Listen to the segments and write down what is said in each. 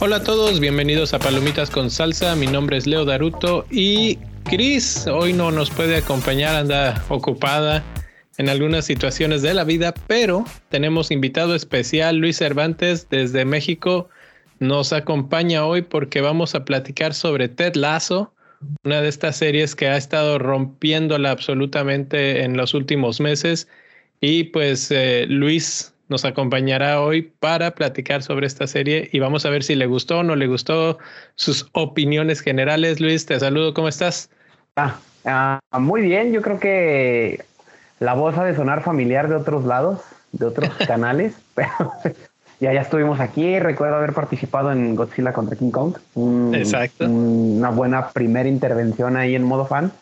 Hola a todos, bienvenidos a Palomitas con Salsa. Mi nombre es Leo Daruto y Cris hoy no nos puede acompañar, anda ocupada en algunas situaciones de la vida, pero tenemos invitado especial Luis Cervantes desde México. Nos acompaña hoy porque vamos a platicar sobre Ted Lasso, una de estas series que ha estado rompiéndola absolutamente en los últimos meses. Y pues eh, Luis, nos acompañará hoy para platicar sobre esta serie y vamos a ver si le gustó o no le gustó sus opiniones generales. Luis, te saludo, ¿cómo estás? Ah, ah, muy bien, yo creo que la voz ha de sonar familiar de otros lados, de otros canales, pero ya, ya estuvimos aquí. Recuerdo haber participado en Godzilla contra King Kong. Exacto. una buena primera intervención ahí en modo fan.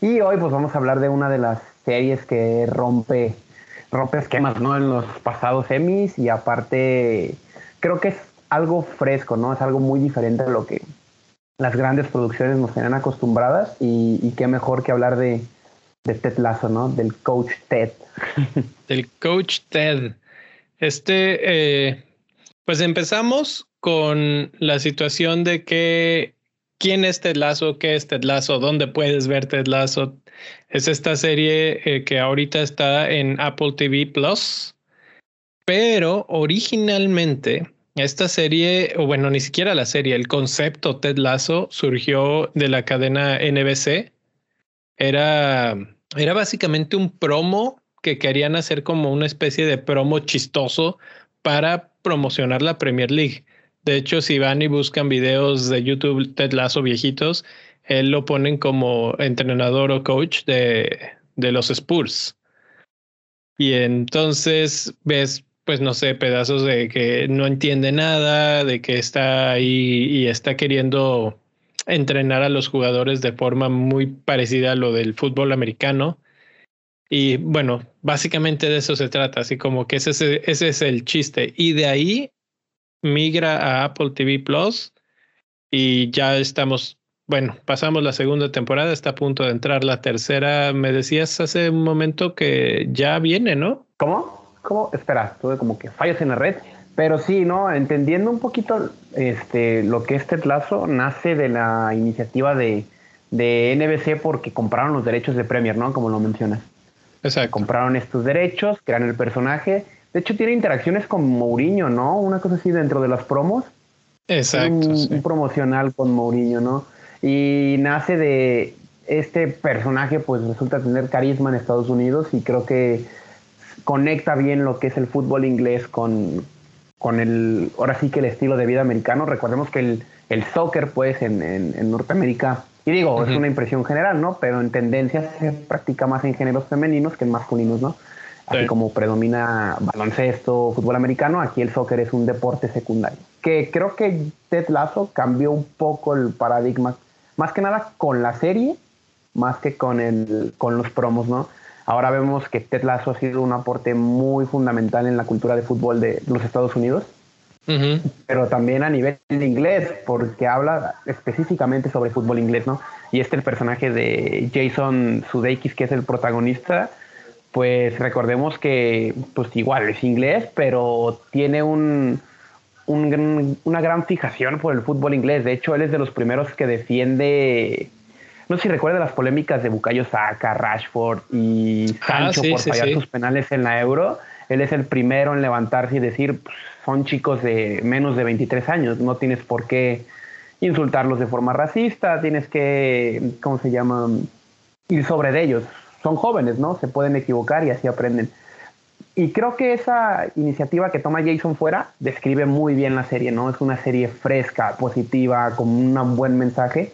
Y hoy pues vamos a hablar de una de las series que rompe rompe esquemas, ¿no? En los pasados semis y aparte creo que es algo fresco, ¿no? Es algo muy diferente a lo que las grandes producciones nos tienen acostumbradas y, qué mejor que hablar de, de Ted Lasso, ¿no? Del coach Ted. Del coach Ted. Este, eh, pues empezamos con la situación de que quién es Ted Lasso, qué es Ted Lasso, dónde puedes ver Ted Lasso. Es esta serie eh, que ahorita está en Apple TV Plus, pero originalmente esta serie, o bueno, ni siquiera la serie, el concepto Ted Lasso surgió de la cadena NBC. Era, era básicamente un promo que querían hacer como una especie de promo chistoso para promocionar la Premier League. De hecho, si van y buscan videos de YouTube Ted Lasso viejitos, él lo ponen como entrenador o coach de, de los Spurs. Y entonces ves, pues no sé, pedazos de que no entiende nada, de que está ahí y está queriendo entrenar a los jugadores de forma muy parecida a lo del fútbol americano. Y bueno, básicamente de eso se trata, así como que ese, ese es el chiste. Y de ahí migra a Apple TV Plus y ya estamos, bueno, pasamos la segunda temporada, está a punto de entrar la tercera. Me decías hace un momento que ya viene, ¿no? ¿Cómo? ¿Cómo? Espera, tuve como que fallos en la red. Pero sí, ¿no? Entendiendo un poquito este, lo que es Tetlazo, nace de la iniciativa de, de NBC porque compraron los derechos de Premier, ¿no? Como lo mencionas. Exacto. Compraron estos derechos, crean el personaje de hecho, tiene interacciones con Mourinho, ¿no? Una cosa así dentro de las promos. Exacto. Un, promocional con Mourinho, ¿no? Y nace de este personaje, pues resulta tener carisma en Estados Unidos y creo que conecta bien lo que es el fútbol inglés con, con el, ahora sí que el estilo de vida americano. Recordemos que el, el soccer, pues, en, en, Norteamérica, y digo, es una impresión general, ¿no? Pero en tendencia se practica más en géneros femeninos que en masculinos, ¿no? Así como predomina baloncesto, fútbol americano, aquí el soccer es un deporte secundario. Que creo que Ted Lasso cambió un poco el paradigma, más que nada con la serie, más que con, el, con los promos, ¿no? Ahora vemos que Ted Lasso ha sido un aporte muy fundamental en la cultura de fútbol de los Estados Unidos, pero también a nivel de inglés, porque habla específicamente sobre fútbol inglés, ¿no? Y este el personaje de Jason Sudeikis, que es el protagonista, pues recordemos que, pues igual es inglés, pero tiene un, una gran fijación por el fútbol inglés. De hecho, él es de los primeros que defiende, no sé si recuerda las polémicas de Bukayo Saka, Rashford y ah, Sancho por fallar sus penales en la Euro. Él es el primero en levantarse y decir, pues, son chicos de menos de 23 años, no tienes por qué insultarlos de forma racista, tienes que, ¿cómo se llama? Ir sobre ellos son jóvenes, ¿no? Se pueden equivocar y así aprenden. Y creo que esa iniciativa que toma Jason fuera describe muy bien la serie, ¿no? Es una serie fresca, positiva, con un buen mensaje,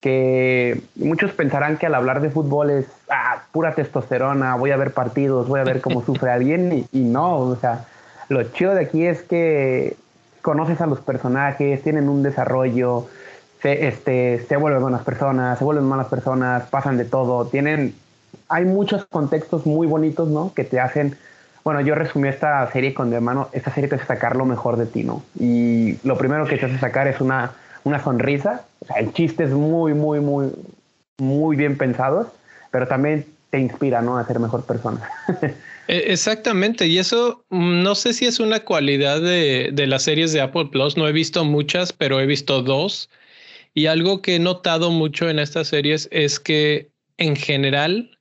que muchos pensarán que al hablar de fútbol es ah, pura testosterona, voy a ver partidos, voy a ver cómo sufre alguien, y, no, o sea, lo chido de aquí es que conoces a los personajes, tienen un desarrollo, se, este, se vuelven buenas personas, se vuelven malas personas, pasan de todo, tienen hay muchos contextos muy bonitos, ¿no? Que te hacen, bueno, yo resumí esta serie con mi hermano, esta serie te hace sacar lo mejor de ti, ¿no? Y lo primero que te hace sacar es una, una sonrisa, o sea, el chiste es muy, muy, muy, muy bien pensados, pero también te inspira, ¿no? A ser mejor persona. E, exactamente, y eso mm, no sé si es una cualidad de, de, las series de Apple Plus, no he visto muchas, pero he visto dos. Y algo que he notado mucho en estas series es que en general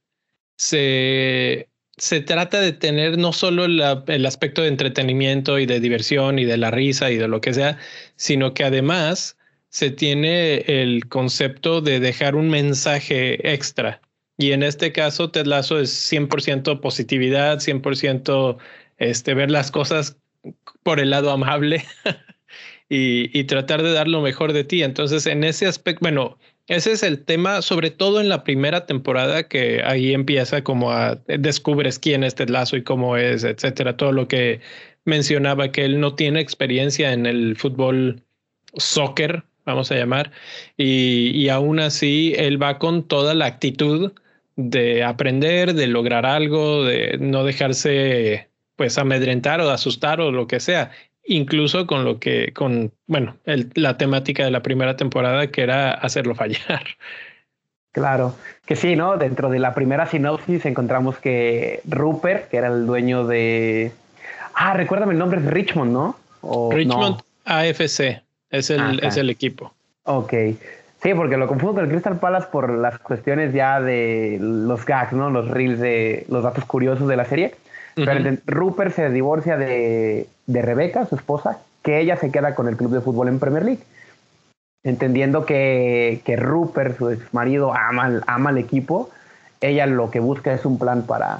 se, se trata de tener no solo el aspecto de entretenimiento y de diversión y de la risa y de lo que sea, sino que además se tiene el concepto de dejar un mensaje extra. Y en este caso, Ted Lasso es 100% positividad, 100% este, ver las cosas por el lado amable y, y tratar de dar lo mejor de ti. Entonces, en ese aspecto, bueno, ese es el tema, sobre todo en la primera temporada, que ahí empieza como a descubres quién es Ted Lasso y cómo es, etcétera. Todo lo que mencionaba que él no tiene experiencia en el fútbol soccer, vamos a llamar, y, y aún así él va con toda la actitud de aprender, de lograr algo, de no dejarse pues amedrentar o asustar o lo que sea incluso con lo que, con, bueno, la temática de la primera temporada que era hacerlo fallar. Claro, que sí, ¿no? Dentro de la primera sinopsis encontramos que Rupert, que era el dueño de... Ah, recuérdame el nombre, es Richmond, ¿no? Richmond AFC, es el, es el equipo. Ok. Sí, porque lo confundo con el Crystal Palace por las cuestiones ya de los gags, ¿no? Los reels de los datos curiosos de la serie. Pero Rupert se divorcia de, de Rebeca, su esposa, que ella se queda con el club de fútbol en Premier League. Entendiendo que, que Rupert, su ex marido, ama, ama al equipo, ella lo que busca es un plan para,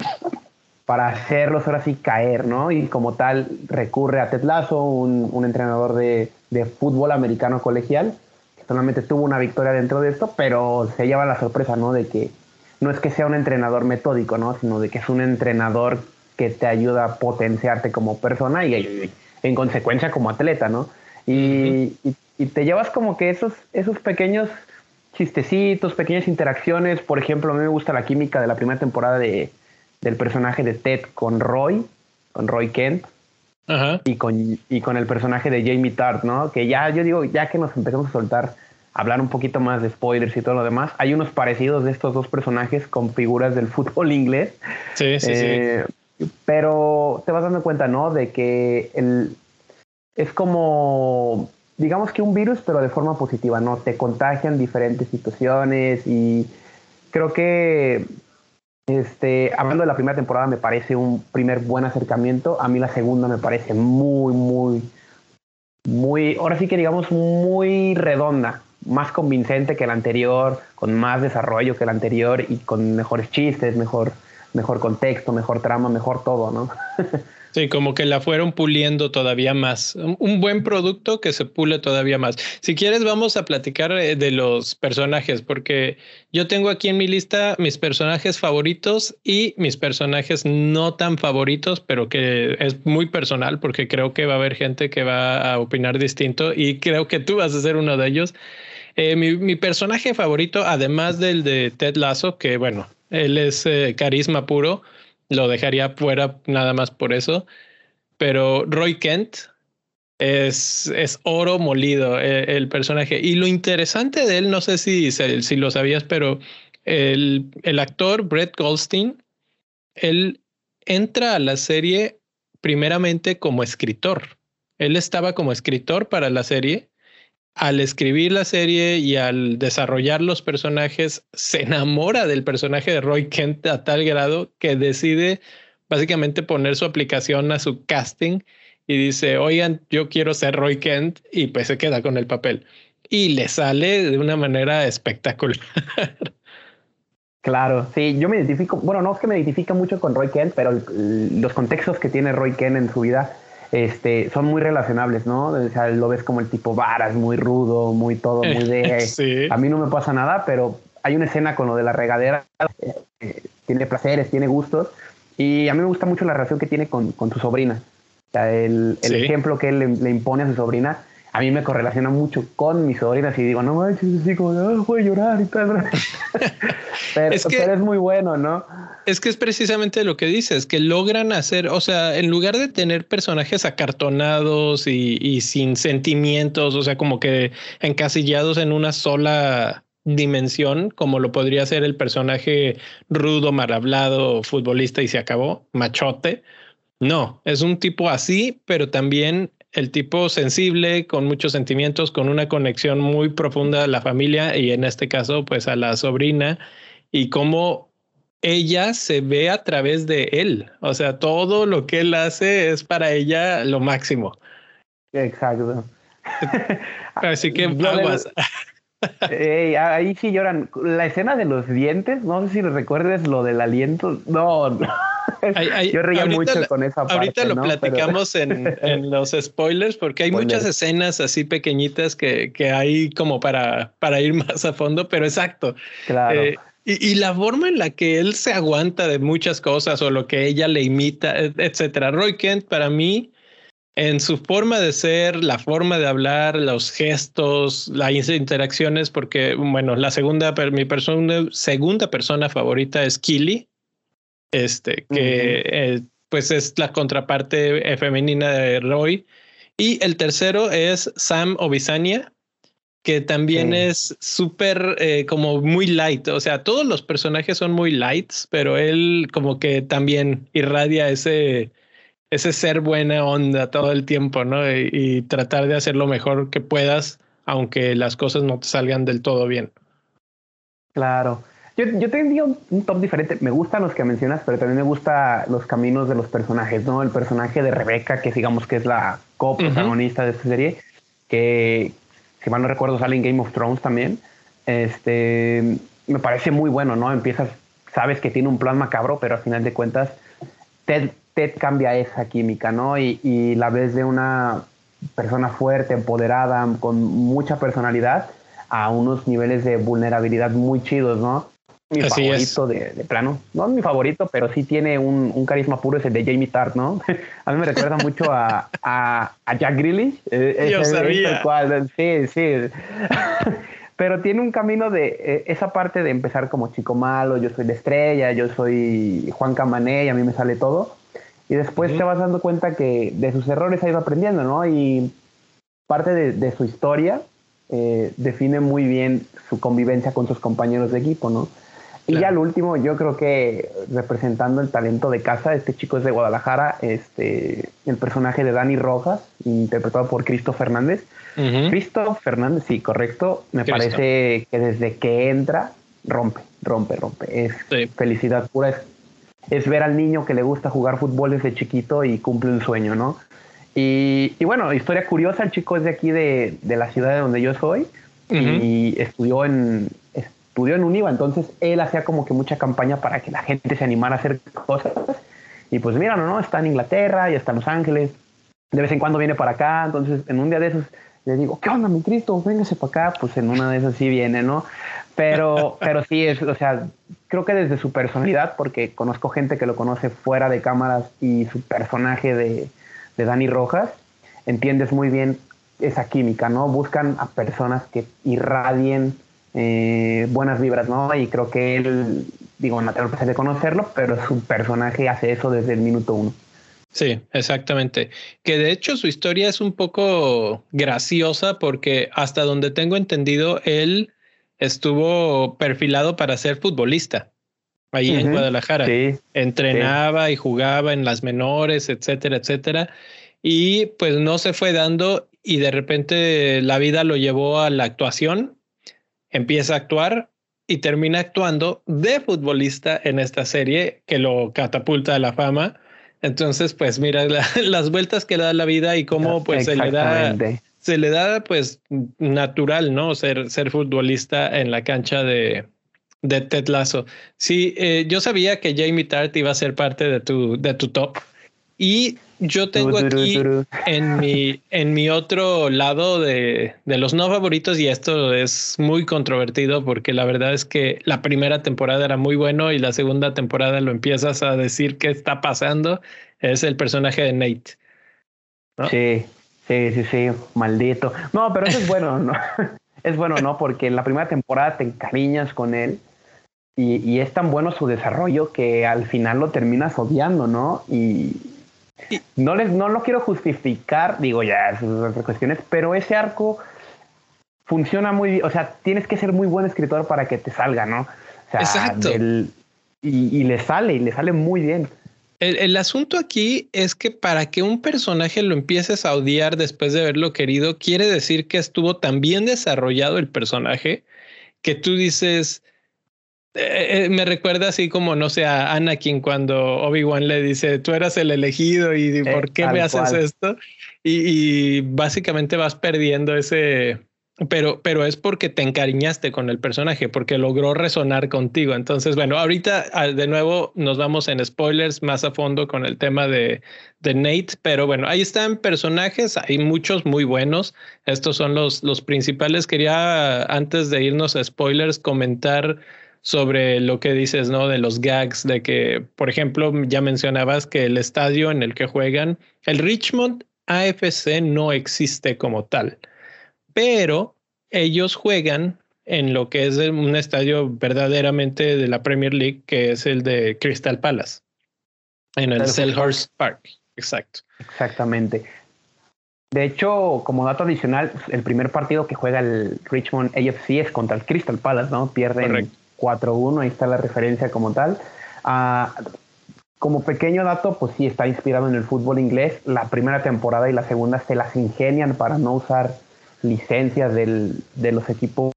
para hacerlos ahora sí caer, ¿no? Y como tal recurre a Ted Lasso, un, un entrenador de, de, fútbol americano colegial, solamente tuvo una victoria dentro de esto, pero se lleva la sorpresa, ¿no? De que no es que sea un entrenador metódico, ¿no? Sino de que es un entrenador que te ayuda a potenciarte como persona y, en consecuencia como atleta, ¿no? Y, te llevas como que esos, esos pequeños chistecitos, pequeñas interacciones. Por ejemplo, a mí me gusta la química de la primera temporada de, del personaje de Ted con Roy, con Roy Kent. Y, con, y con el personaje de Jamie Tart, ¿no? Que ya, yo digo, ya que nos empezamos a soltar, hablar un poquito más de spoilers y todo lo demás, hay unos parecidos de estos dos personajes con figuras del fútbol inglés. Sí, sí, sí eh, pero te vas dando cuenta, ¿no? De que el, es como, digamos que un virus, pero de forma positiva, ¿no? Te contagian diferentes situaciones y creo que, este, hablando de la primera temporada, me parece un primer buen acercamiento. A mí la segunda me parece muy, muy, muy, ahora sí que digamos muy redonda, más convincente que la anterior, con más desarrollo que la anterior y con mejores chistes, mejor mejor contexto, mejor trama, mejor todo, ¿no? Sí, como que la fueron puliendo todavía más. Un buen producto que se pule todavía más. Si quieres, vamos a platicar eh, de los personajes, porque yo tengo aquí en mi lista mis personajes favoritos y mis personajes no tan favoritos, pero que es muy personal, porque creo que va a haber gente que va a opinar distinto y creo que tú vas a ser uno de ellos. Eh, mi, mi personaje favorito, además del de Ted Lasso, que bueno, él es eh, carisma puro, lo dejaría fuera nada más por eso. Pero Roy Kent es, es oro molido eh, el personaje. Y lo interesante de él, no sé si, si lo sabías, pero el, el actor Brett Goldstein, él entra a la serie primeramente como escritor. Él estaba como escritor para la serie al escribir la serie y al desarrollar los personajes, se enamora del personaje de Roy Kent a tal grado que decide básicamente poner su aplicación a su casting y dice, oigan, yo quiero ser Roy Kent y pues se queda con el papel. Y le sale de una manera espectacular. Claro, sí, yo me identifico, bueno, no es que me identifique mucho con Roy Kent, pero los contextos que tiene Roy Kent en su vida este, son muy relacionables, ¿no? O sea, lo ves como el tipo varas, muy rudo, muy todo, muy de... A mí no me pasa nada, pero hay una escena con lo de la regadera, eh, tiene placeres, tiene gustos, y a mí me gusta mucho la relación que tiene con, con su sobrina. O sea, el, el ejemplo que él le, impone a su sobrina, a mí me correlaciona mucho con mis sobrinas y digo, no manches, así como, ah, voy a llorar y tal. pero, es que, pero es muy bueno, ¿no? Es que es precisamente lo que dices, que logran hacer, o sea, en lugar de tener personajes acartonados y, sin sentimientos, o sea, como que encasillados en una sola dimensión como lo podría ser el personaje rudo, mal hablado, futbolista y se acabó, machote. No, es un tipo así, pero también el tipo sensible, con muchos sentimientos, con una conexión muy profunda a la familia y en este caso, pues a la sobrina y cómo ella se ve a través de él. O sea, todo lo que él hace es para ella lo máximo. Exacto. Así que aguas. Ahí sí lloran. La escena de los dientes, no sé si recuerdes lo del aliento. No, yo reía mucho con esa parte. Ahorita lo platicamos en, en, los spoilers, porque hay muchas escenas así pequeñitas que, que, hay como para, para ir más a fondo, pero exacto. Claro. Eh, y, y, la forma en la que él se aguanta de muchas cosas o lo que ella le imita, etcétera. Roy Kent, para mí, en su forma de ser, la forma de hablar, los gestos, las interacciones, porque, bueno, la segunda, mi persona, segunda persona favorita es Killy, este, que eh, pues es la contraparte femenina de Roy. Y el tercero es Sam Obisania, que también es súper eh, como muy light. O sea, todos los personajes son muy lights, pero él como que también irradia ese ese ser buena onda todo el tiempo, ¿no? Y, tratar de hacer lo mejor que puedas, aunque las cosas no te salgan del todo bien. Claro. Yo, yo tendría un, top diferente. Me gustan los que mencionas, pero también me gustan los caminos de los personajes, ¿no? El personaje de Rebeca, que digamos que es la coprotagonista de esta serie, que, si mal no recuerdo, sale en Game of Thrones también. Este, me parece muy bueno, ¿no? Empiezas, sabes que tiene un plan macabro, pero al final de cuentas, Ted Ted cambia esa química, ¿no? Y, la ves de una persona fuerte, empoderada, con mucha personalidad, a unos niveles de vulnerabilidad muy chidos, ¿no? Mi favorito de, plano, no mi favorito, pero sí tiene un, carisma puro, es el de Jamie Tart, ¿no? a mí me recuerda mucho a, Jack Grealish. Eh, Yo sabía. sí, sí. pero tiene un camino de eh, esa parte de empezar como chico malo, yo soy de estrella, yo soy Juan Camané y a mí me sale todo y después te vas dando cuenta que de sus errores ha ido aprendiendo, ¿no? Y parte de, su historia eh, define muy bien su convivencia con sus compañeros de equipo, ¿no? Y ya al último, yo creo que representando el talento de casa, este chico es de Guadalajara, este, el personaje de Dani Rojas, interpretado por Cristo Fernández. Cristo Fernández, sí, correcto. Me parece que desde que entra, rompe, rompe, rompe. Es felicidad pura, es es ver al niño que le gusta jugar fútbol desde chiquito y cumple un sueño, ¿no? Y, bueno, historia curiosa, el chico es de aquí de, la ciudad de donde yo soy y estudió en, estudió en Univa, entonces él hacía como que mucha campaña para que la gente se animara a hacer cosas. Y pues mira, ¿no? Está en Inglaterra y está en Los Ángeles, de vez en cuando viene para acá, entonces en un día de esos le digo, ¿qué onda, mi Cristo? Véngase para acá, pues en una de esas sí viene, ¿no? Pero, pero sí, es, o sea, creo que desde su personalidad, porque conozco gente que lo conoce fuera de cámaras y su personaje de, de Dani Rojas, entiendes muy bien esa química, ¿no? Buscan a personas que irradien eh, buenas vibras, ¿no? Y creo que él, digo, no tengo el de conocerlo, pero su personaje hace eso desde el minuto uno. Sí, exactamente. Que de hecho su historia es un poco graciosa porque hasta donde tengo entendido, él estuvo perfilado para ser futbolista ahí en Guadalajara. Entrenaba y jugaba en las menores, etcétera, etcétera. Y pues no se fue dando y de repente la vida lo llevó a la actuación, empieza a actuar y termina actuando de futbolista en esta serie que lo catapulta a la fama. Entonces, pues mira las vueltas que le da la vida y cómo pues se le da se le da pues natural, ¿no? Ser, ser futbolista en la cancha de, de Ted Lasso. Sí, eh, yo sabía que Jamie Tart iba a ser parte de tu, de tu top. Y yo tengo aquí en mi, en mi otro lado de, de, los no favoritos, y esto es muy controvertido porque la verdad es que la primera temporada era muy bueno y la segunda temporada lo empiezas a decir qué está pasando, es el personaje de Nate. Sí, Sí, sí, sí, maldito. No, pero eso es bueno, ¿no? es bueno, ¿no? Porque en la primera temporada te encariñas con él y, es tan bueno su desarrollo que al final lo terminas odiando, ¿no? Y, no les no lo quiero justificar, digo ya, esas otras cuestiones, pero ese arco funciona muy bien. O sea, tienes que ser muy buen escritor para que te salga, ¿no? O sea, Exacto. y, le sale, y le sale muy bien. El, el, asunto aquí es que para que un personaje lo empieces a odiar después de haberlo querido, quiere decir que estuvo tan bien desarrollado el personaje que tú dices, eh, eh, me recuerda así como, no sé, a Anakin cuando Obi-Wan le dice, tú eras el elegido y eh, ¿por qué me haces esto? Y, y, básicamente vas perdiendo ese, pero, pero es porque te encariñaste con el personaje, porque logró resonar contigo. Entonces, bueno, ahorita ah, de nuevo nos vamos en spoilers más a fondo con el tema de, de Nate, pero bueno, ahí están personajes, hay muchos muy buenos. Estos son los, los principales. Quería, antes de irnos a spoilers, comentar sobre lo que dices, ¿no? De los gags, de que, por ejemplo, ya mencionabas que el estadio en el que juegan, el Richmond AFC no existe como tal, pero ellos juegan en lo que es un estadio verdaderamente de la Premier League, que es el de Crystal Palace, en el Selhurst Park. Exacto. Exactamente. De hecho, como dato adicional, el primer partido que juega el Richmond AFC es contra el Crystal Palace, ¿no? Pierden Correcto 4-1, ahí está la referencia como tal. Ah, como pequeño dato, pues sí, está inspirado en el fútbol inglés. La primera temporada y la segunda se las ingenian para no usar licencias del, de los equipos.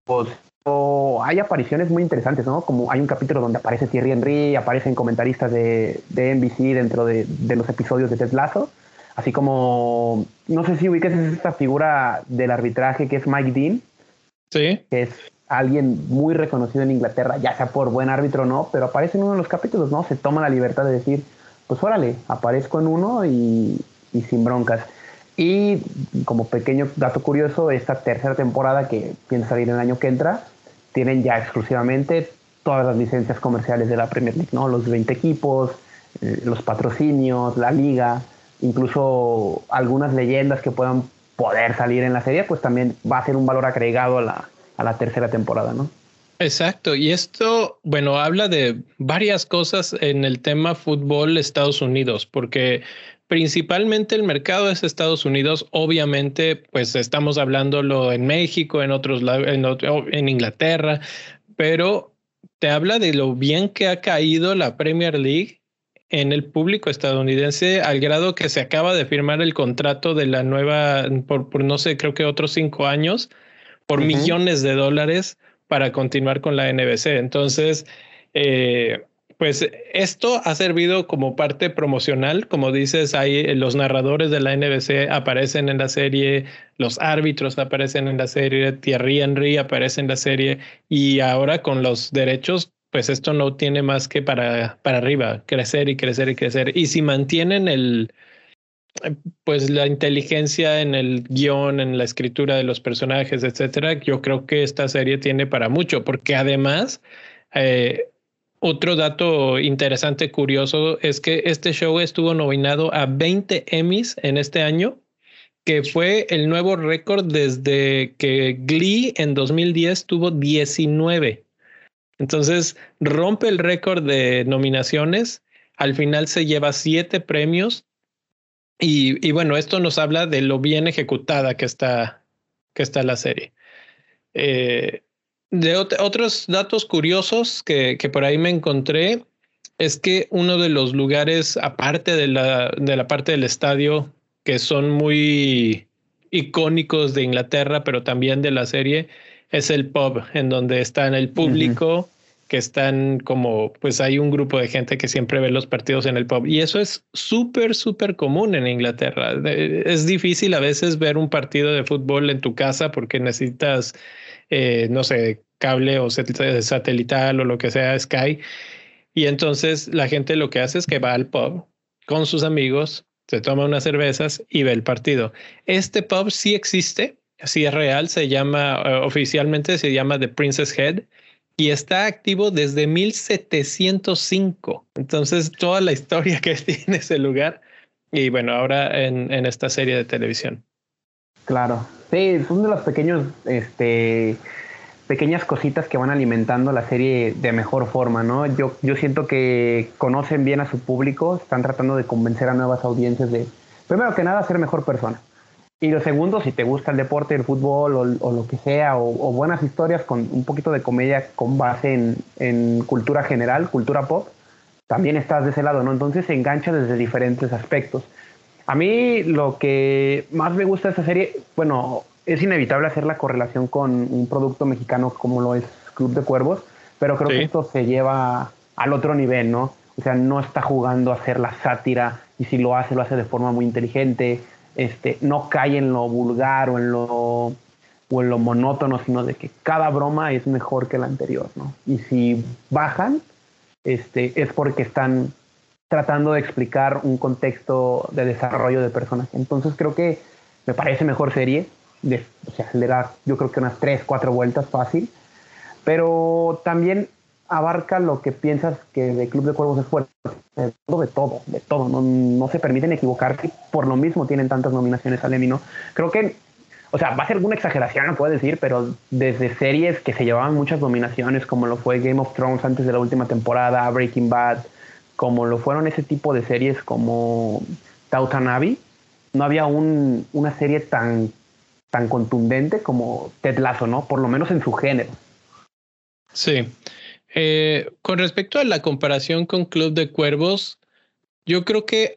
O hay apariciones muy interesantes, ¿no? Como hay un capítulo donde aparece Thierry Henry, aparecen comentaristas de, de NBC dentro de, de, los episodios de Ted Lasso. Así como, no sé si ubiques esta figura del arbitraje que es Mike Dean. Sí. Que es alguien muy reconocido en Inglaterra, ya sea por buen árbitro o no, pero aparece en uno de los capítulos, ¿no? Se toma la libertad de decir, pues órale, aparezco en uno y, y sin broncas. Y como pequeño dato curioso, esta tercera temporada que piensa salir el año que entra, tienen ya exclusivamente todas las licencias comerciales de la Premier League, ¿no? Los 20 equipos, eh, los patrocinios, la liga, incluso algunas leyendas que puedan poder salir en la serie, pues también va a ser un valor agregado a la, a la tercera temporada, ¿no? Exacto, y esto, bueno, habla de varias cosas en el tema fútbol Estados Unidos, porque principalmente el mercado es Estados Unidos, obviamente, pues estamos hablándolo en México, en otros en, en Inglaterra, pero te habla de lo bien que ha caído la Premier League en el público estadounidense al grado que se acaba de firmar el contrato de la nueva, por, por no sé, creo que otros cinco años, por millones de dólares para continuar con la NBC. Entonces, eh, pues esto ha servido como parte promocional, como dices, ahí los narradores de la NBC aparecen en la serie, los árbitros aparecen en la serie, Thierry Henry aparece en la serie y ahora con los derechos, pues esto no tiene más que para, para arriba, crecer y crecer y crecer. Y si mantienen el, pues la inteligencia en el guion, en la escritura de los personajes, etcétera, yo creo que esta serie tiene para mucho, porque además, eh, otro dato interesante, curioso, es que este show estuvo nominado a 20 Emmys en este año, que fue el nuevo récord desde que Glee en 2010 tuvo 19. Entonces, rompe el récord de nominaciones. Al final se lleva siete premios y, bueno, esto nos habla de lo bien ejecutada que está, que está la serie. Eh, de otros datos curiosos que, que, por ahí me encontré es que uno de los lugares, aparte de la, de la parte del estadio, que son muy icónicos de Inglaterra, pero también de la serie, es el pub, en donde está el público que están como, pues hay un grupo de gente que siempre ve los partidos en el pub y eso es súper, súper común en Inglaterra. Es difícil a veces ver un partido de fútbol en tu casa porque necesitas, eh, no sé, cable o satelital o lo que sea, Sky. Y entonces la gente lo que hace es que va al pub con sus amigos, se toma unas cervezas y ve el partido. Este pub sí existe, sí es real, se llama, uh, oficialmente se llama The Princess Head y está activo desde 1705. Entonces, toda la historia que tiene ese lugar y bueno, ahora en, esta serie de televisión. Claro, sí, son de los pequeños, este, pequeñas cositas que van alimentando la serie de mejor forma, ¿no? Yo, yo siento que conocen bien a su público, están tratando de convencer a nuevas audiencias de, primero que nada, ser mejor persona. Y lo segundo, si te gusta el deporte, el fútbol o, lo que sea, o, buenas historias con un poquito de comedia con base en, en, cultura general, cultura pop, también estás de ese lado, ¿no? Entonces se engancha desde diferentes aspectos. A mí lo que más me gusta de esta serie, bueno, es inevitable hacer la correlación con un producto mexicano como lo es Club de Cuervos, pero creo que esto se lleva al otro nivel, ¿no? O sea, no está jugando a hacer la sátira y si lo hace, lo hace de forma muy inteligente, este, no cae en lo vulgar o en lo, o en lo monótono, sino de que cada broma es mejor que la anterior, ¿no? Y si bajan, este, es porque están tratando de explicar un contexto de desarrollo de personaje. Entonces creo que me parece mejor serie. De, o sea, le da yo creo que unas tres, cuatro vueltas fácil. Pero también abarca lo que piensas que de Club de Cuervos es fuerte. De todo, de todo. No, no se permiten equivocarse. Por lo mismo tienen tantas nominaciones al Emmy, ¿no? Creo que, o sea, va a ser alguna exageración, no puedo decir, pero desde series que se llevaban muchas nominaciones, como lo fue Game of Thrones antes de la última temporada, Breaking Bad, como lo fueron ese tipo de series como Abbey, no había un, una serie tan, tan contundente como Ted Lasso, ¿no? Por lo menos en su género. Sí. Eh, con respecto a la comparación con Club de Cuervos, yo creo que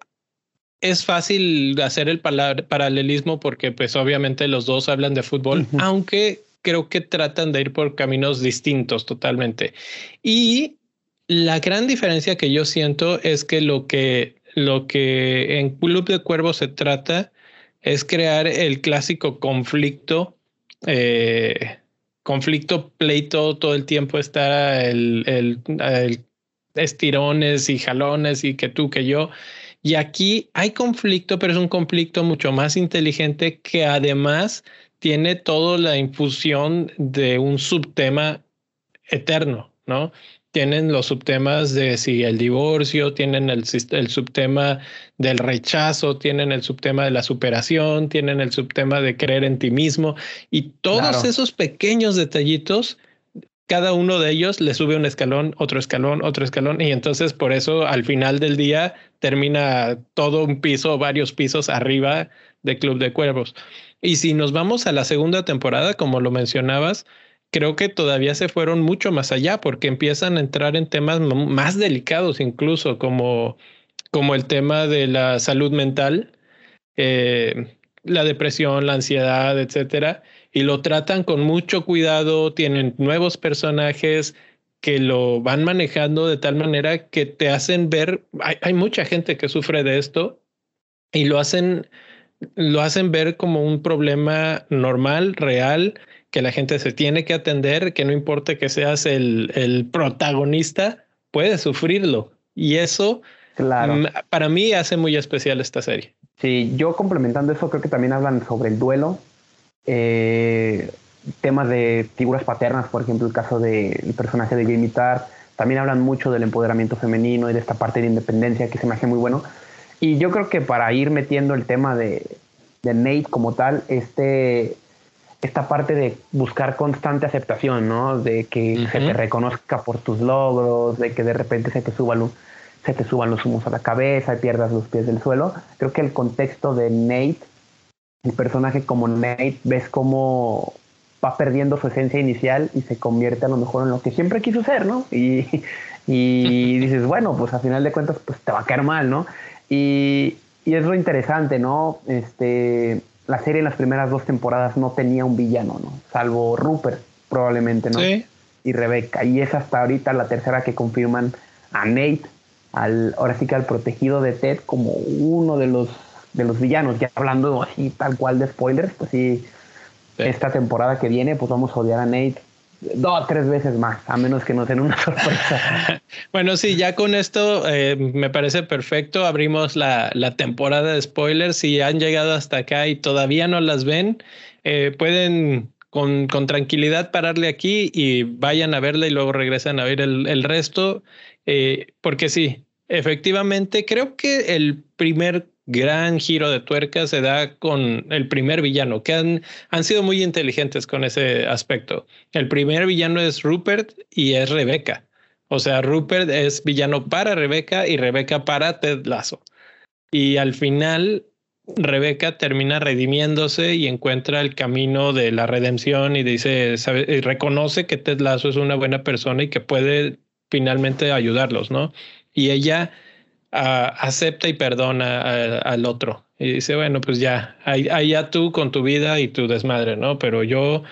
es fácil hacer el paralelismo porque pues obviamente los dos hablan de fútbol, aunque creo que tratan de ir por caminos distintos totalmente. Y la gran diferencia que yo siento es que lo que, lo que en Club de Cuervos se trata es crear el clásico conflicto, eh, conflicto pleito todo el tiempo está el, el, estirones y jalones y que tú, que yo. Y aquí hay conflicto, pero es un conflicto mucho más inteligente que además tiene toda la infusión de un subtema eterno, ¿no? Tienen los subtemas de si el divorcio, tienen el, el, subtema del rechazo, tienen el subtema de la superación, tienen el subtema de creer en ti mismo y todos esos pequeños detallitos, cada uno de ellos le sube un escalón, otro escalón, otro escalón y entonces por eso al final del día termina todo un piso, varios pisos arriba de Club de Cuervos. Y si nos vamos a la segunda temporada, como lo mencionabas, creo que todavía se fueron mucho más allá porque empiezan a entrar en temas más delicados incluso como, como el tema de la salud mental, eh, la depresión, la ansiedad, etcétera, y lo tratan con mucho cuidado, tienen nuevos personajes que lo van manejando de tal manera que te hacen ver, hay, hay mucha gente que sufre de esto y lo hacen, lo hacen ver como un problema normal, real, que la gente se tiene que atender, que no importa que seas el, el protagonista, puedes sufrirlo. Y eso, claro. para mí, hace muy especial esta serie. Sí, yo complementando eso, creo que también hablan sobre el duelo, eh, temas de figuras paternas, por ejemplo, el caso del personaje de Jamie Tart, también hablan mucho del empoderamiento femenino y de esta parte de independencia que se me hace muy bueno. Y yo creo que para ir metiendo el tema de, de Nate como tal, este esta parte de buscar constante aceptación, ¿no? De que se te reconozca por tus logros, de que de repente se te suban se te suban los humos a la cabeza y pierdas los pies del suelo. Creo que el contexto de Nate, el personaje como Nate, ves cómo va perdiendo su esencia inicial y se convierte a lo mejor en lo que siempre quiso ser, ¿no? Y, y dices, bueno, pues a final de cuentas, pues te va a caer mal, ¿no? Y, y es lo interesante, ¿no? Este, la serie en las primeras dos temporadas no tenía un villano, ¿no? Salvo Rupert, probablemente, ¿no? Sí. Y Rebeca. Y es hasta ahorita la tercera que confirman a Nate, al, ahora sí que al protegido de Ted, como uno de los, de los villanos. Ya hablando así tal cual de spoilers, pues sí, esta temporada que viene, pues vamos a odiar a Nate dos, tres veces más, a menos que nos den una sorpresa. bueno, sí, ya con esto eh, me parece perfecto. Abrimos la, la, temporada de spoilers. Si han llegado hasta acá y todavía no las ven, eh, pueden con, con, tranquilidad pararle aquí y vayan a verla y luego regresan a ver el, el resto. Eh, porque sí, efectivamente, creo que el primer gran giro de tuerca se da con el primer villano, que han, han sido muy inteligentes con ese aspecto. El primer villano es Rupert y es Rebeca. O sea, Rupert es villano para Rebeca y Rebeca para Ted Lasso. Y al final, Rebeca termina redimiéndose y encuentra el camino de la redención y dice, sabe, reconoce que Ted Lasso es una buena persona y que puede finalmente ayudarlos, ¿no? Y ella uh, acepta y perdona a, al otro y dice, bueno, pues ya, allá tú con tu vida y tu desmadre, ¿no? Pero yo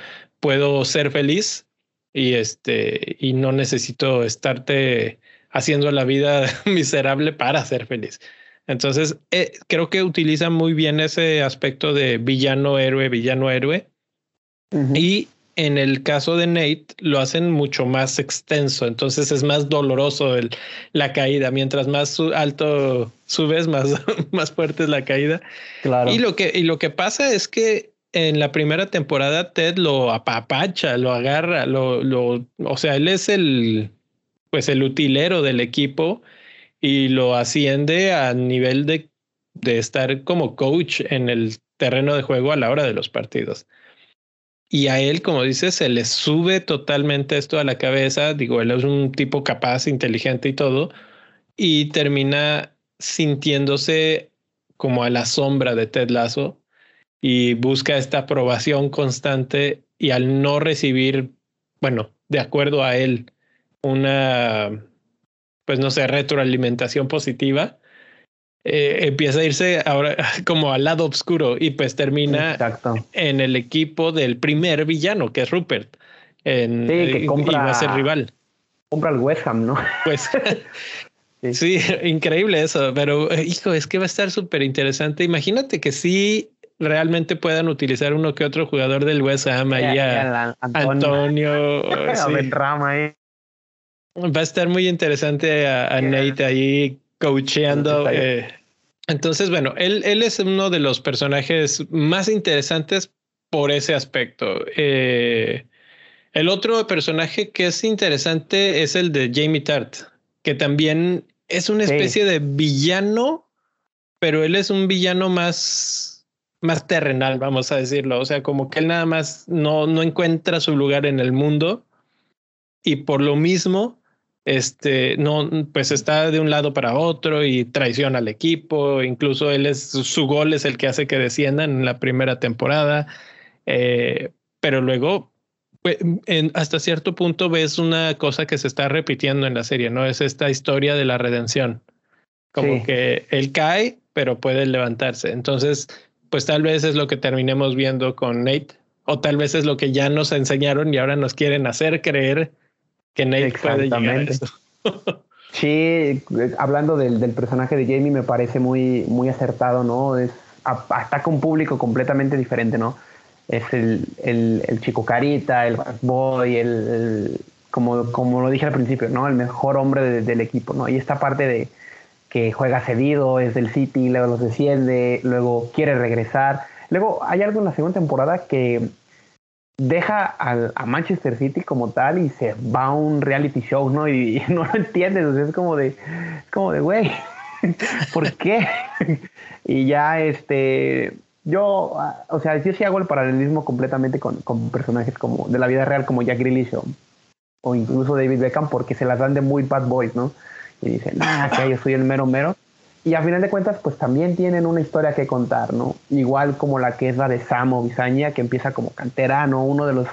puedo ser feliz y este, y no necesito estarte haciendo la vida miserable para ser feliz. Entonces, eh, creo que utiliza muy bien ese aspecto de villano héroe, villano héroe. Y en el caso de Nate lo hacen mucho más extenso, entonces es más doloroso el, la caída. Mientras más alto subes, más, más fuerte es la caída. Claro. Y lo que, y lo que pasa es que en la primera temporada Ted lo apapacha, lo agarra, lo, lo, o sea, él es el, pues el utilero del equipo y lo asciende a nivel de, de estar como coach en el terreno de juego a la hora de los partidos. Y a él, como dices, se le sube totalmente esto a la cabeza. Digo, él es un tipo capaz, inteligente y todo, y termina sintiéndose como a la sombra de Ted Lasso y busca esta aprobación constante y al no recibir, bueno, de acuerdo a él, una pues no sé, retroalimentación positiva, eh, empieza a irse ahora como al lado oscuro y pues termina en el equipo del primer villano, que es Rupert. En, sí, que compra, y va a ser rival. Compra el West Ham, ¿no? Pues sí. increíble eso, pero eh, hijo, es que va a estar súper interesante. Imagínate que sí realmente puedan utilizar uno que otro jugador del West Ham ahí a, Antonio, Antonio Va a estar muy interesante a, Nate ahí coacheando. Eh. entonces, bueno, él, él es uno de los personajes más interesantes por ese aspecto. Eh, el otro personaje que es interesante es el de Jamie Tart, que también es una especie de villano, pero él es un villano más, más terrenal, vamos a decirlo. O sea, como que él nada más no, no encuentra su lugar en el mundo y por lo mismo este, no, pues está de un lado para otro y traiciona al equipo. Incluso él es, su gol es el que hace que desciendan en la primera temporada. Eh, pero luego, pues, hasta cierto punto ves una cosa que se está repitiendo en la serie, ¿no? Es esta historia de la redención. Como que él cae, pero puede levantarse. Entonces, pues tal vez es lo que terminemos viendo con Nate, o tal vez es lo que ya nos enseñaron y ahora nos quieren hacer creer que Nate puede llegar Sí, hablando del, personaje de Jamie me parece muy, muy acertado, ¿no? Es, ataca un público completamente diferente, ¿no? Es el, el, chico carita, el boy, el, como, como lo dije al principio, ¿no? El mejor hombre del equipo, ¿no? Y esta parte de que juega cedido, es del City, luego los desciende, luego quiere regresar. Luego hay algo en la segunda temporada que deja a Manchester City como tal y se va a un reality show, ¿no? Y, no lo entiendes, o sea, es como de, como de, güey, ¿por qué? y ya, este, yo, o sea, yo sí hago el paralelismo completamente con, con personajes como de la vida real como Jack Grealish o, o, incluso David Beckham porque se las dan de muy bad boys, ¿no? Y dicen, ah, que yo soy el mero mero y a final de cuentas, pues también tienen una historia que contar, ¿no? Igual como la que es la de Samo Bisaña, que empieza como canterano, uno de los,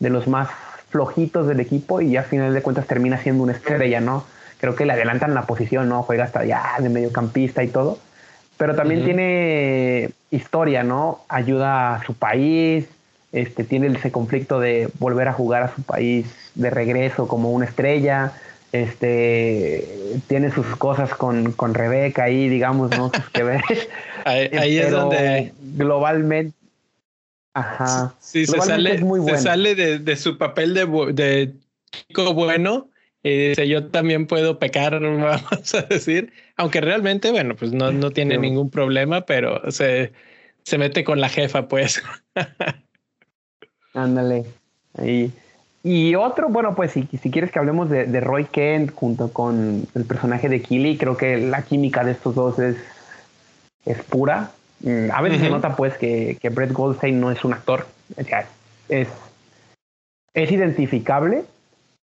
de los más flojitos del equipo y a final de cuentas termina siendo una estrella, ¿no? Creo que le adelantan la posición, ¿no? Juega hasta ya de mediocampista y todo. Pero también tiene historia, ¿no? Ayuda a su país, este, tiene ese conflicto de volver a jugar a su país de regreso como una estrella este tiene sus cosas con, con Rebeca ahí, digamos, ¿no? que ver. ahí, es donde globalmente Ajá. Sí, se sale, se sale de, de, su papel de, de chico bueno y dice, yo también puedo pecar, vamos a decir, aunque realmente, bueno, pues no, no tiene ningún problema, pero se, se mete con la jefa, pues. Ándale. Ahí. Y otro, bueno, pues si, si quieres que hablemos de, Roy Kent junto con el personaje de Killy, creo que la química de estos dos es, es pura. Mm, a veces se nota pues que, que Brett Goldstein no es un actor, es, es identificable,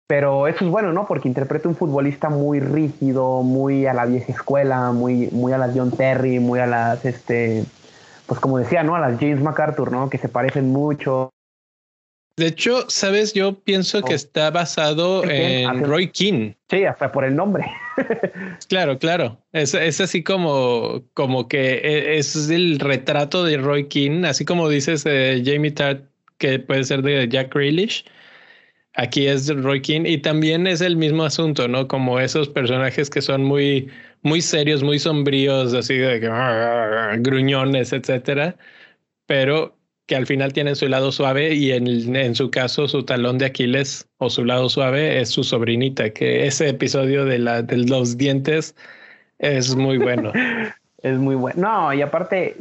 pero eso es bueno, ¿no? Porque interpreta un futbolista muy rígido, muy a la vieja escuela, muy, muy a la John Terry, muy a las, este, pues como decía, ¿no? A las James MacArthur, ¿no? Que se parecen mucho. De hecho, sabes, yo pienso que oh. está basado en Roy King. Sí, hasta por el nombre. claro, claro. Es, es, así como, como que e, es el retrato de Roy King, así como dices de Jamie Tart, que puede ser de Jack Grealish. Aquí es Roy King y también es el mismo asunto, ¿no? Como esos personajes que son muy, muy serios, muy sombríos, así de gruñones, etcétera. Pero que al final tienen su lado suave y en, en, su caso su talón de Aquiles o su lado suave es su sobrinita, que ese episodio de, la, los dientes es muy bueno. es muy bueno. No, y aparte,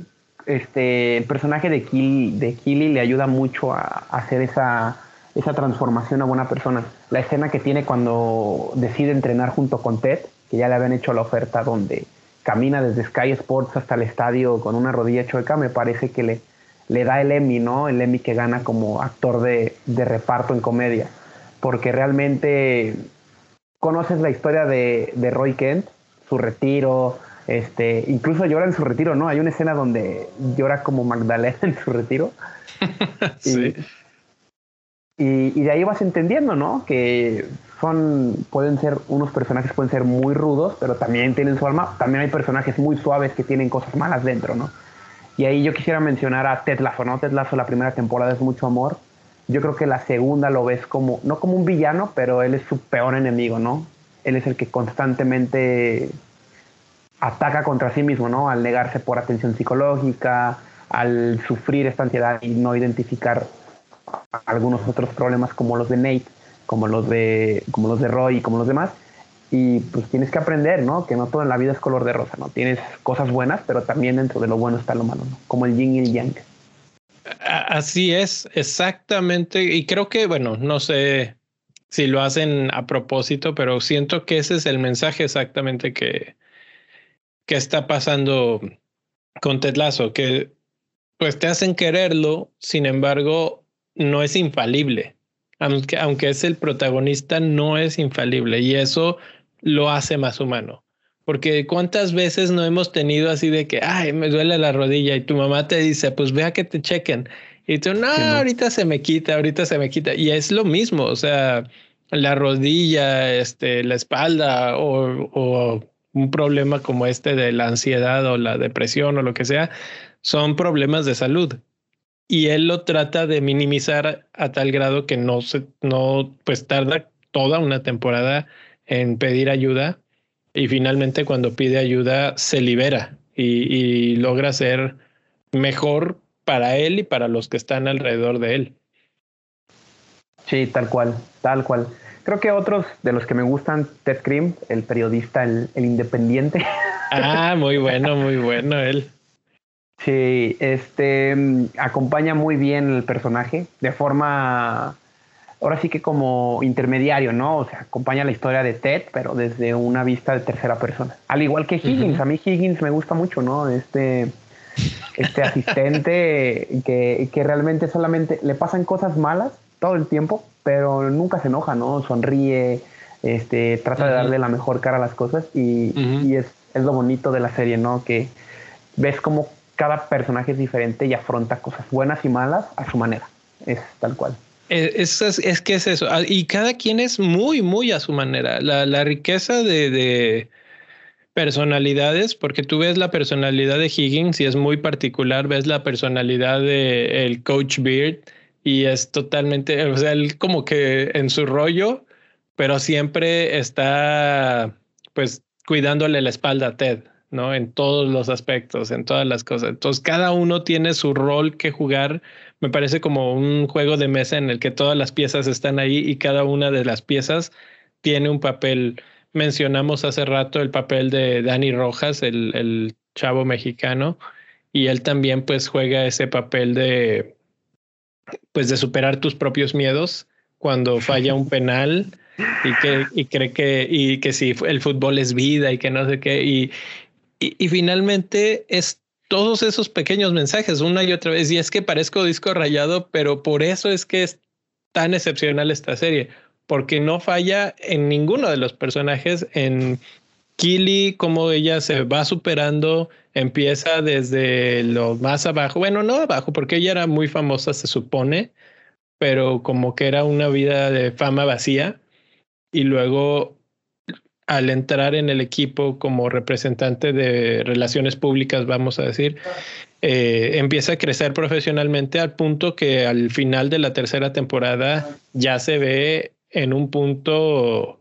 este personaje de Killy, de le ayuda mucho a, hacer esa, esa transformación a buena persona. La escena que tiene cuando decide entrenar junto con Ted, que ya le habían hecho la oferta donde camina desde Sky Sports hasta el estadio con una rodilla chueca, me parece que le, le da el Emmy, ¿no? El Emmy que gana como actor de, reparto en comedia. Porque realmente conoces la historia de, Roy Kent, su retiro, este, incluso llora en su retiro, ¿no? Hay una escena donde llora como Magdalena en su retiro. sí. Y, y, de ahí vas entendiendo, ¿no? Que son, pueden ser, unos personajes pueden ser muy rudos, pero también tienen su alma. También hay personajes muy suaves que tienen cosas malas dentro, ¿no? Y ahí yo quisiera mencionar a Ted Lasso, ¿no? Ted Lasso la primera temporada es mucho amor. Yo creo que la segunda lo ves como, no como un villano, pero él es su peor enemigo, ¿no? Él es el que constantemente ataca contra sí mismo, ¿no? Al negarse por atención psicológica, al sufrir esta ansiedad y no identificar algunos otros problemas como los de Nate, como los de, como los de Roy y como los demás y pues tienes que aprender, ¿no? Que no todo en la vida es color de rosa, ¿no? Tienes cosas buenas, pero también dentro de lo bueno está lo malo, ¿no? Como el yin y el yang. Así es, exactamente. Y creo que, bueno, no sé si lo hacen a propósito, pero siento que ese es el mensaje exactamente que, que está pasando con Ted Lasso, que pues te hacen quererlo, sin embargo, no es infalible. Aunque, aunque es el protagonista, no es infalible. Y eso lo hace más humano. Porque cuántas veces no hemos tenido así de que, ay, me duele la rodilla y tu mamá te dice, pues vea que te chequen. Y tú, no, ahorita se me quita, ahorita se me quita. Y es lo mismo, o sea, la rodilla, este, la espalda o, o un problema como este de la ansiedad o la depresión o lo que sea, son problemas de salud. Y él lo trata de minimizar a tal grado que no se, no, pues tarda toda una temporada en pedir ayuda y finalmente cuando pide ayuda se libera y, logra ser mejor para él y para los que están alrededor de él. Sí, tal cual, tal cual. Creo que otros de los que me gustan, Ted Cream, el periodista, el, el independiente. Ah, muy bueno, muy bueno él. Sí, este acompaña muy bien el personaje de forma ahora sí que como intermediario, ¿no? O sea, acompaña la historia de Ted, pero desde una vista de tercera persona. Al igual que Higgins, a mí Higgins me gusta mucho, ¿no? Este, este asistente que, que realmente solamente le pasan cosas malas todo el tiempo, pero nunca se enoja, ¿no? Sonríe, este, trata de darle la mejor cara a las cosas y, y es, es, lo bonito de la serie, ¿no? Que ves como cada personaje es diferente y afronta cosas buenas y malas a su manera. Es tal cual. Eh, es, es, que es eso. Ah, y cada quien es muy, muy a su manera. La, la riqueza de, de, personalidades, porque tú ves la personalidad de Higgins y es muy particular, ves la personalidad de el coach Beard y es totalmente, o sea, él como que en su rollo, pero siempre está pues cuidándole la espalda a Ted. ¿no? En todos los aspectos, en todas las cosas. Entonces, cada uno tiene su rol que jugar. Me parece como un juego de mesa en el que todas las piezas están ahí y cada una de las piezas tiene un papel. Mencionamos hace rato el papel de Dani Rojas, el, el chavo mexicano, y él también pues juega ese papel de pues de superar tus propios miedos cuando falla un penal y que y cree que y que si el fútbol es vida y que no sé qué y, y, finalmente es todos esos pequeños mensajes una y otra vez. Y es que parezco disco rayado, pero por eso es que es tan excepcional esta serie, porque no falla en ninguno de los personajes en Kili, cómo ella se va superando, empieza desde lo más abajo, bueno, no abajo, porque ella era muy famosa, se supone, pero como que era una vida de fama vacía, y luego al entrar en el equipo como representante de relaciones públicas, vamos a decir, eh, empieza a crecer profesionalmente al punto que al final de la tercera temporada ya se ve en un punto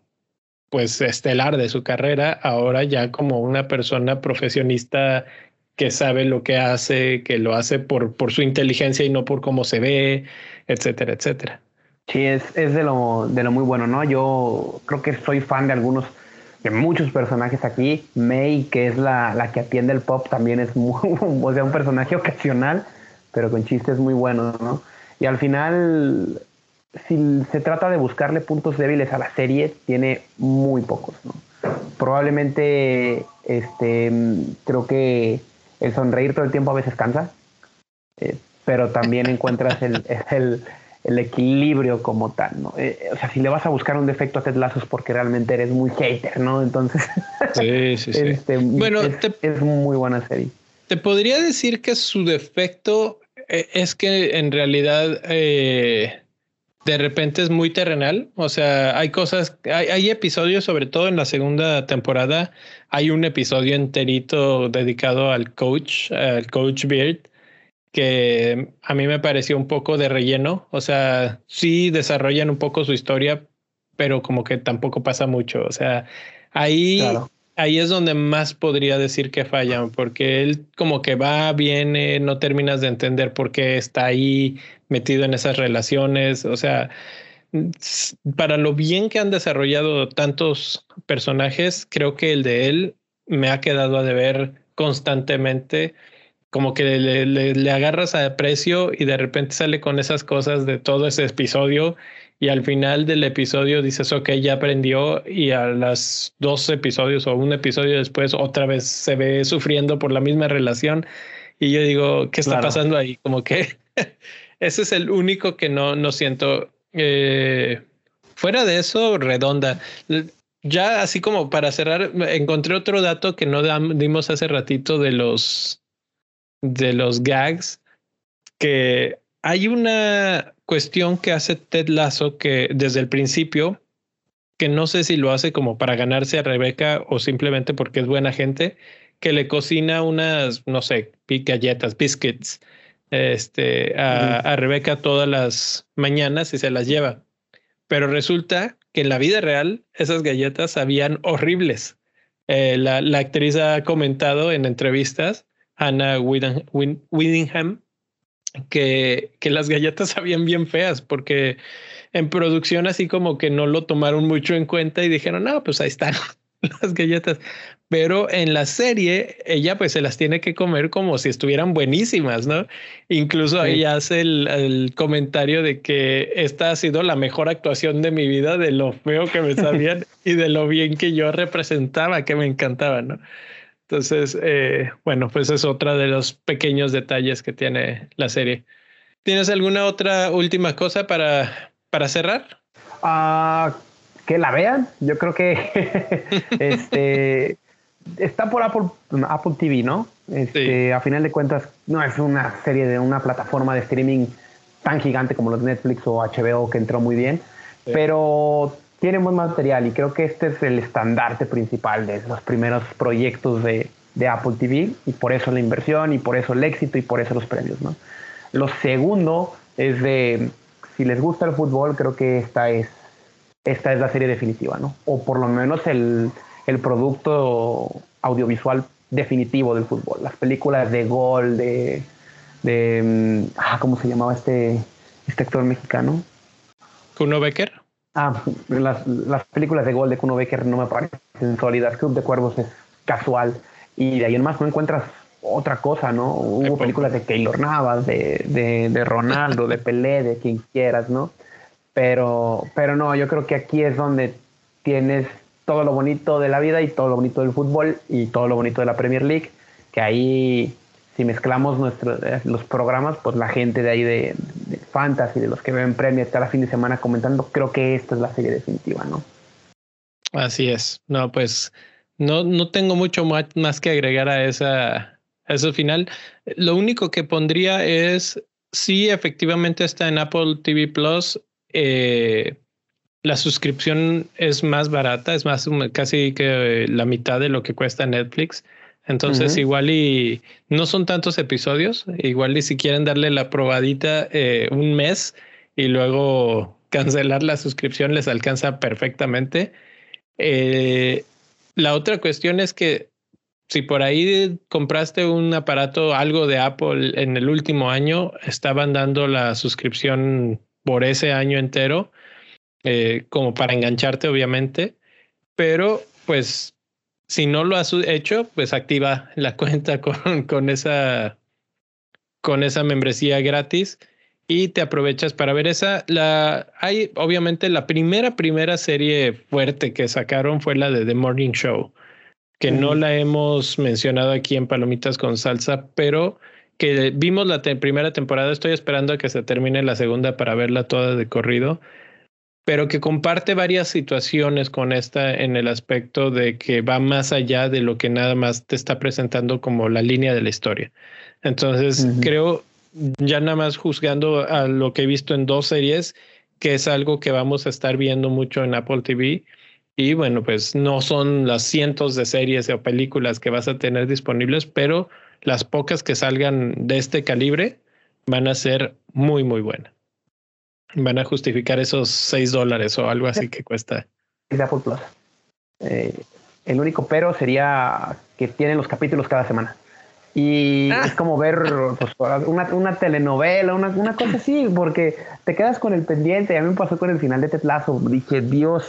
pues estelar de su carrera, ahora ya como una persona profesionista que sabe lo que hace, que lo hace por, por su inteligencia y no por cómo se ve, etcétera, etcétera. Sí, es, es de, lo, de lo muy bueno, ¿no? Yo creo que soy fan de algunos de muchos personajes aquí. May, que es la, la, que atiende el pop, también es muy, o sea, un personaje ocasional, pero con chistes muy buenos, ¿no? Y al final, si se trata de buscarle puntos débiles a la serie, tiene muy pocos, ¿no? Probablemente, este, creo que el sonreír todo el tiempo a veces cansa, eh, pero también encuentras el el equilibrio como tal, ¿no? Eh, o sea, si le vas a buscar un defecto a Ted Lasso es porque realmente eres muy hater, ¿no? Entonces, sí, sí, sí. Este, bueno, es, muy buena serie. Te podría decir que su defecto eh, es que en realidad eh, de repente es muy terrenal, o sea, hay cosas, hay, hay episodios, sobre todo en la segunda temporada, hay un episodio enterito dedicado al coach, al coach Beard, que a mí me pareció un poco de relleno. O sea, sí desarrollan un poco su historia, pero como que tampoco pasa mucho. O sea, ahí, ahí es donde más podría decir que fallan, porque él como que va, viene, no terminas de entender por qué está ahí metido en esas relaciones. O sea, para lo bien que han desarrollado tantos personajes, creo que el de él me ha quedado a deber constantemente como que le, le, agarras a precio y de repente sale con esas cosas de todo ese episodio y al final del episodio dices, ok, ya aprendió y a las dos episodios o un episodio después otra vez se ve sufriendo por la misma relación y yo digo, ¿qué está pasando ahí? Como que ese es el único que no, no siento. Eh, fuera de eso, redonda. Ya así como para cerrar, encontré otro dato que no dimos hace ratito de los de los gags que hay una cuestión que hace Ted Lasso que desde el principio, que no sé si lo hace como para ganarse a Rebeca o simplemente porque es buena gente, que le cocina unas, no sé, galletas, biscuits, este, a, Rebeca todas las mañanas y se las lleva. Pero resulta que en la vida real esas galletas sabían horribles. Eh, la, la actriz ha comentado en entrevistas Hannah Whittingham, que, que las galletas sabían bien feas porque en producción así como que no lo tomaron mucho en cuenta y dijeron, no, pues ahí están las galletas. Pero en la serie ella pues se las tiene que comer como si estuvieran buenísimas, ¿no? Incluso ahí hace el, el, comentario de que esta ha sido la mejor actuación de mi vida, de lo feo que me sabían y de lo bien que yo representaba, que me encantaba, ¿no? Entonces, eh, bueno, pues es otra de los pequeños detalles que tiene la serie. ¿Tienes alguna otra última cosa para, para cerrar? Uh, que la vean. Yo creo que este está por Apple, Apple TV, ¿no? Este, A final de cuentas, no es una serie de una plataforma de streaming tan gigante como los Netflix o HBO que entró muy bien, pero tiene buen material y creo que este es el estandarte principal de los primeros proyectos de, de, Apple TV y por eso la inversión y por eso el éxito y por eso los premios. ¿no? Lo segundo es de, si les gusta el fútbol, creo que esta es, esta es la serie definitiva, ¿no? o por lo menos el, el producto audiovisual definitivo del fútbol. Las películas de gol, de, de mm, ah, ¿cómo se llamaba este, este actor mexicano? Kuno Becker. Ah, las, las películas de gol de Kuno Becker no me parecen sólidas. Club de Cuervos es casual. Y de ahí en más no encuentras otra cosa, ¿no? Hubo películas de Keylor Navas, de, de, de, Ronaldo, de Pelé, de quien quieras, ¿no? Pero, pero no, yo creo que aquí es donde tienes todo lo bonito de la vida y todo lo bonito del fútbol y todo lo bonito de la Premier League, que ahí si mezclamos nuestros eh, los programas, pues la gente de ahí de, Fantasy, de los que ven Premier cada fin de semana comentando, creo que esta es la serie definitiva, ¿no? Así es. No, pues no, no tengo mucho más, que agregar a esa, a ese final. Lo único que pondría es si efectivamente está en Apple TV Plus. Eh, la suscripción es más barata, es más casi que la mitad de lo que cuesta Netflix. Entonces, igual y no son tantos episodios, igual y si quieren darle la probadita eh, un mes y luego cancelar la suscripción les alcanza perfectamente. Eh, la otra cuestión es que si por ahí compraste un aparato, algo de Apple en el último año, estaban dando la suscripción por ese año entero, eh, como para engancharte, obviamente. Pero, pues, si no lo has hecho, pues activa la cuenta con, con esa con esa membresía gratis y te aprovechas para ver esa. La hay obviamente la primera primera serie fuerte que sacaron fue la de The Morning Show, que no la hemos mencionado aquí en Palomitas con salsa, pero que vimos la primera temporada. Estoy esperando a que se termine la segunda para verla toda de corrido pero que comparte varias situaciones con esta en el aspecto de que va más allá de lo que nada más te está presentando como la línea de la historia. Entonces, creo, ya nada más juzgando a lo que he visto en dos series, que es algo que vamos a estar viendo mucho en Apple TV. Y bueno, pues no son las cientos de series o películas que vas a tener disponibles, pero las pocas que salgan de este calibre van a ser muy, muy buenas. Van a justificar esos 6 dólares o algo así que cuesta. De Apple Plus. Eh, el único pero sería que tienen los capítulos cada semana. Y ah. es como ver pues, una, telenovela, una, una, cosa así, porque te quedas con el pendiente. A mí me pasó con el final de Tetlazo. Dije, Dios,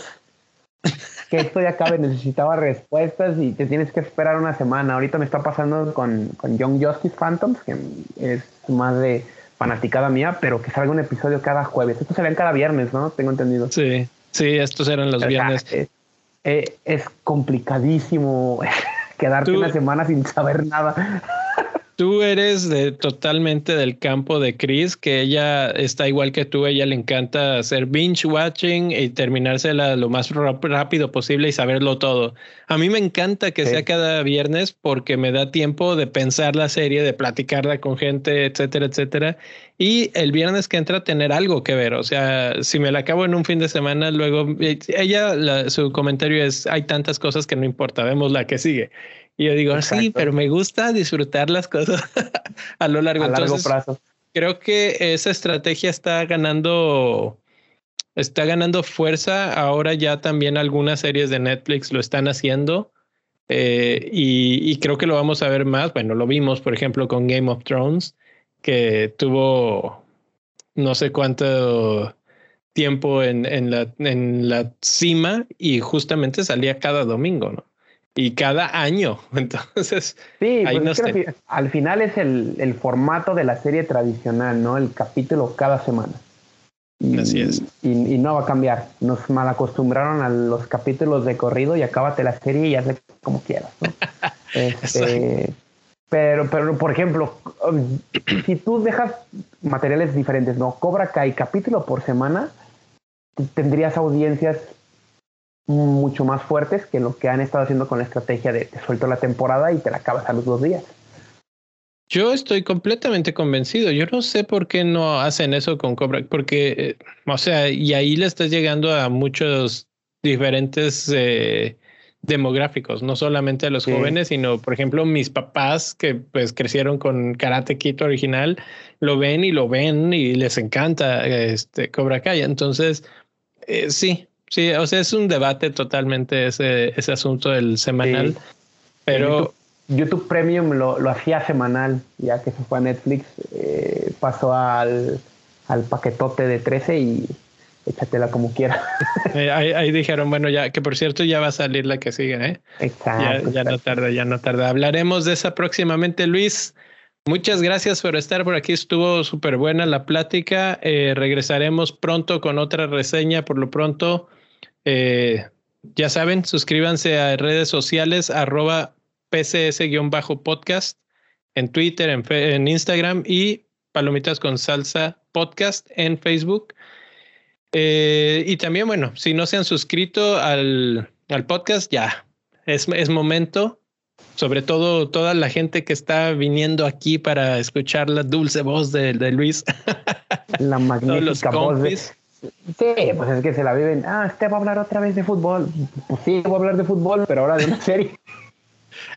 que esto ya acabe. Necesitaba respuestas y te tienes que esperar una semana. Ahorita me está pasando con, con Young Justice Phantoms, que es más de fanaticada mía, pero que salga un episodio cada jueves. Estos ven cada viernes, ¿no? Tengo entendido. Sí, sí, estos eran los viernes. Eh, eh, es complicadísimo quedarte una semana sin saber nada. Tú eres de, totalmente del campo de Chris, que ella está igual que tú, ella le encanta hacer binge watching y terminársela lo más rápido posible y saberlo todo. A mí me encanta que sea cada viernes porque me da tiempo de pensar la serie, de platicarla con gente, etcétera, etcétera. Y el viernes que entra tener algo que ver. O sea, si me la acabo en un fin de semana, luego ella, su comentario es, hay tantas cosas que no importa, vemos la que sigue. Y yo digo, sí, pero me gusta disfrutar las cosas a lo largo, a largo plazo. Creo que esa estrategia está ganando, está ganando fuerza. Ahora ya también algunas series de Netflix lo están haciendo. Eh, y, creo que lo vamos a ver más. Bueno, lo vimos, por ejemplo, con Game of Thrones, que tuvo no sé cuánto tiempo en, en, la, en la cima y justamente salía cada domingo, ¿no? Y cada año. Entonces, sí, pues al final es el, el, formato de la serie tradicional, ¿no? El capítulo cada semana. Y, Así es. Y, no va a cambiar. Nos mal acostumbraron a los capítulos de corrido y acábate la serie y hazle como quieras, ¿no? este, pero, pero, por ejemplo, um, si tú dejas materiales diferentes, ¿no? Cobra Kai capítulo por semana, tendrías audiencias mucho más fuertes que lo que han estado haciendo con la estrategia de te suelto la temporada y te la acabas a los dos días. Yo estoy completamente convencido. Yo no sé por qué no hacen eso con Cobra, porque, eh, o sea, y ahí le estás llegando a muchos diferentes eh, demográficos, no solamente a los jóvenes, sino, por ejemplo, mis papás que pues crecieron con Karate Kid original, lo ven y lo ven y les encanta este Cobra Kai. Entonces, eh, sí, Sí, o sea, es un debate totalmente ese, ese asunto del semanal, pero... YouTube, Premium lo, lo, hacía semanal, ya que se fue a Netflix, eh, pasó al, al paquetote de 13 y échatela como quiera. Eh, ahí, dijeron, bueno, ya que por cierto ya va a salir la que sigue, ¿eh? Exacto. Ya, ya no tarda, ya no tarda. Hablaremos de esa próximamente, Luis. Muchas gracias por estar por aquí. Estuvo súper buena la plática. Eh, regresaremos pronto con otra reseña. Por lo pronto, eh, ya saben, suscríbanse a redes sociales arroba pcs-podcast en Twitter, en, Instagram y Palomitas con Salsa Podcast en Facebook. Eh, y también, bueno, si no se han suscrito al, al podcast, ya es, es momento sobre todo toda la gente que está viniendo aquí para escuchar la dulce voz de, Luis. La magnífica voz de... Sí, pues es que se la viven. Ah, este va a hablar otra vez de fútbol. Pues sí, voy a hablar de fútbol, pero ahora de una serie.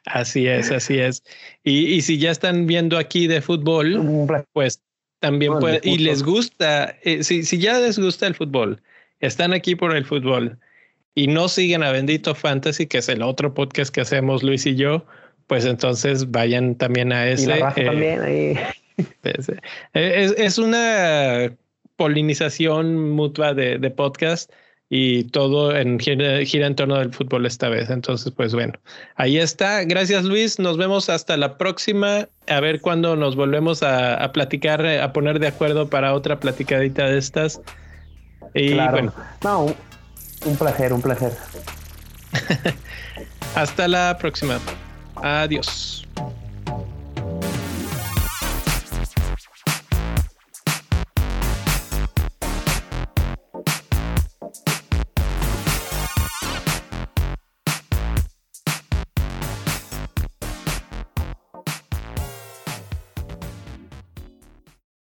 Así es, así es. Y, si ya están viendo aquí de fútbol, pues también puede, y les gusta, eh, si, si ya les gusta el fútbol, están aquí por el fútbol y no siguen a Bendito Fantasy, que es el otro podcast que hacemos Luis y yo, pues entonces vayan también a ese. Eh, también ahí. Es, es, una polinización mutua de, de, podcast y todo en, gira, en torno del fútbol esta vez. Entonces, pues bueno, ahí está. Gracias Luis. Nos vemos hasta la próxima. A ver cuándo nos volvemos a, a platicar, a poner de acuerdo para otra platicadita de estas. Y bueno. No, un placer, un placer. Hasta la próxima. Adiós.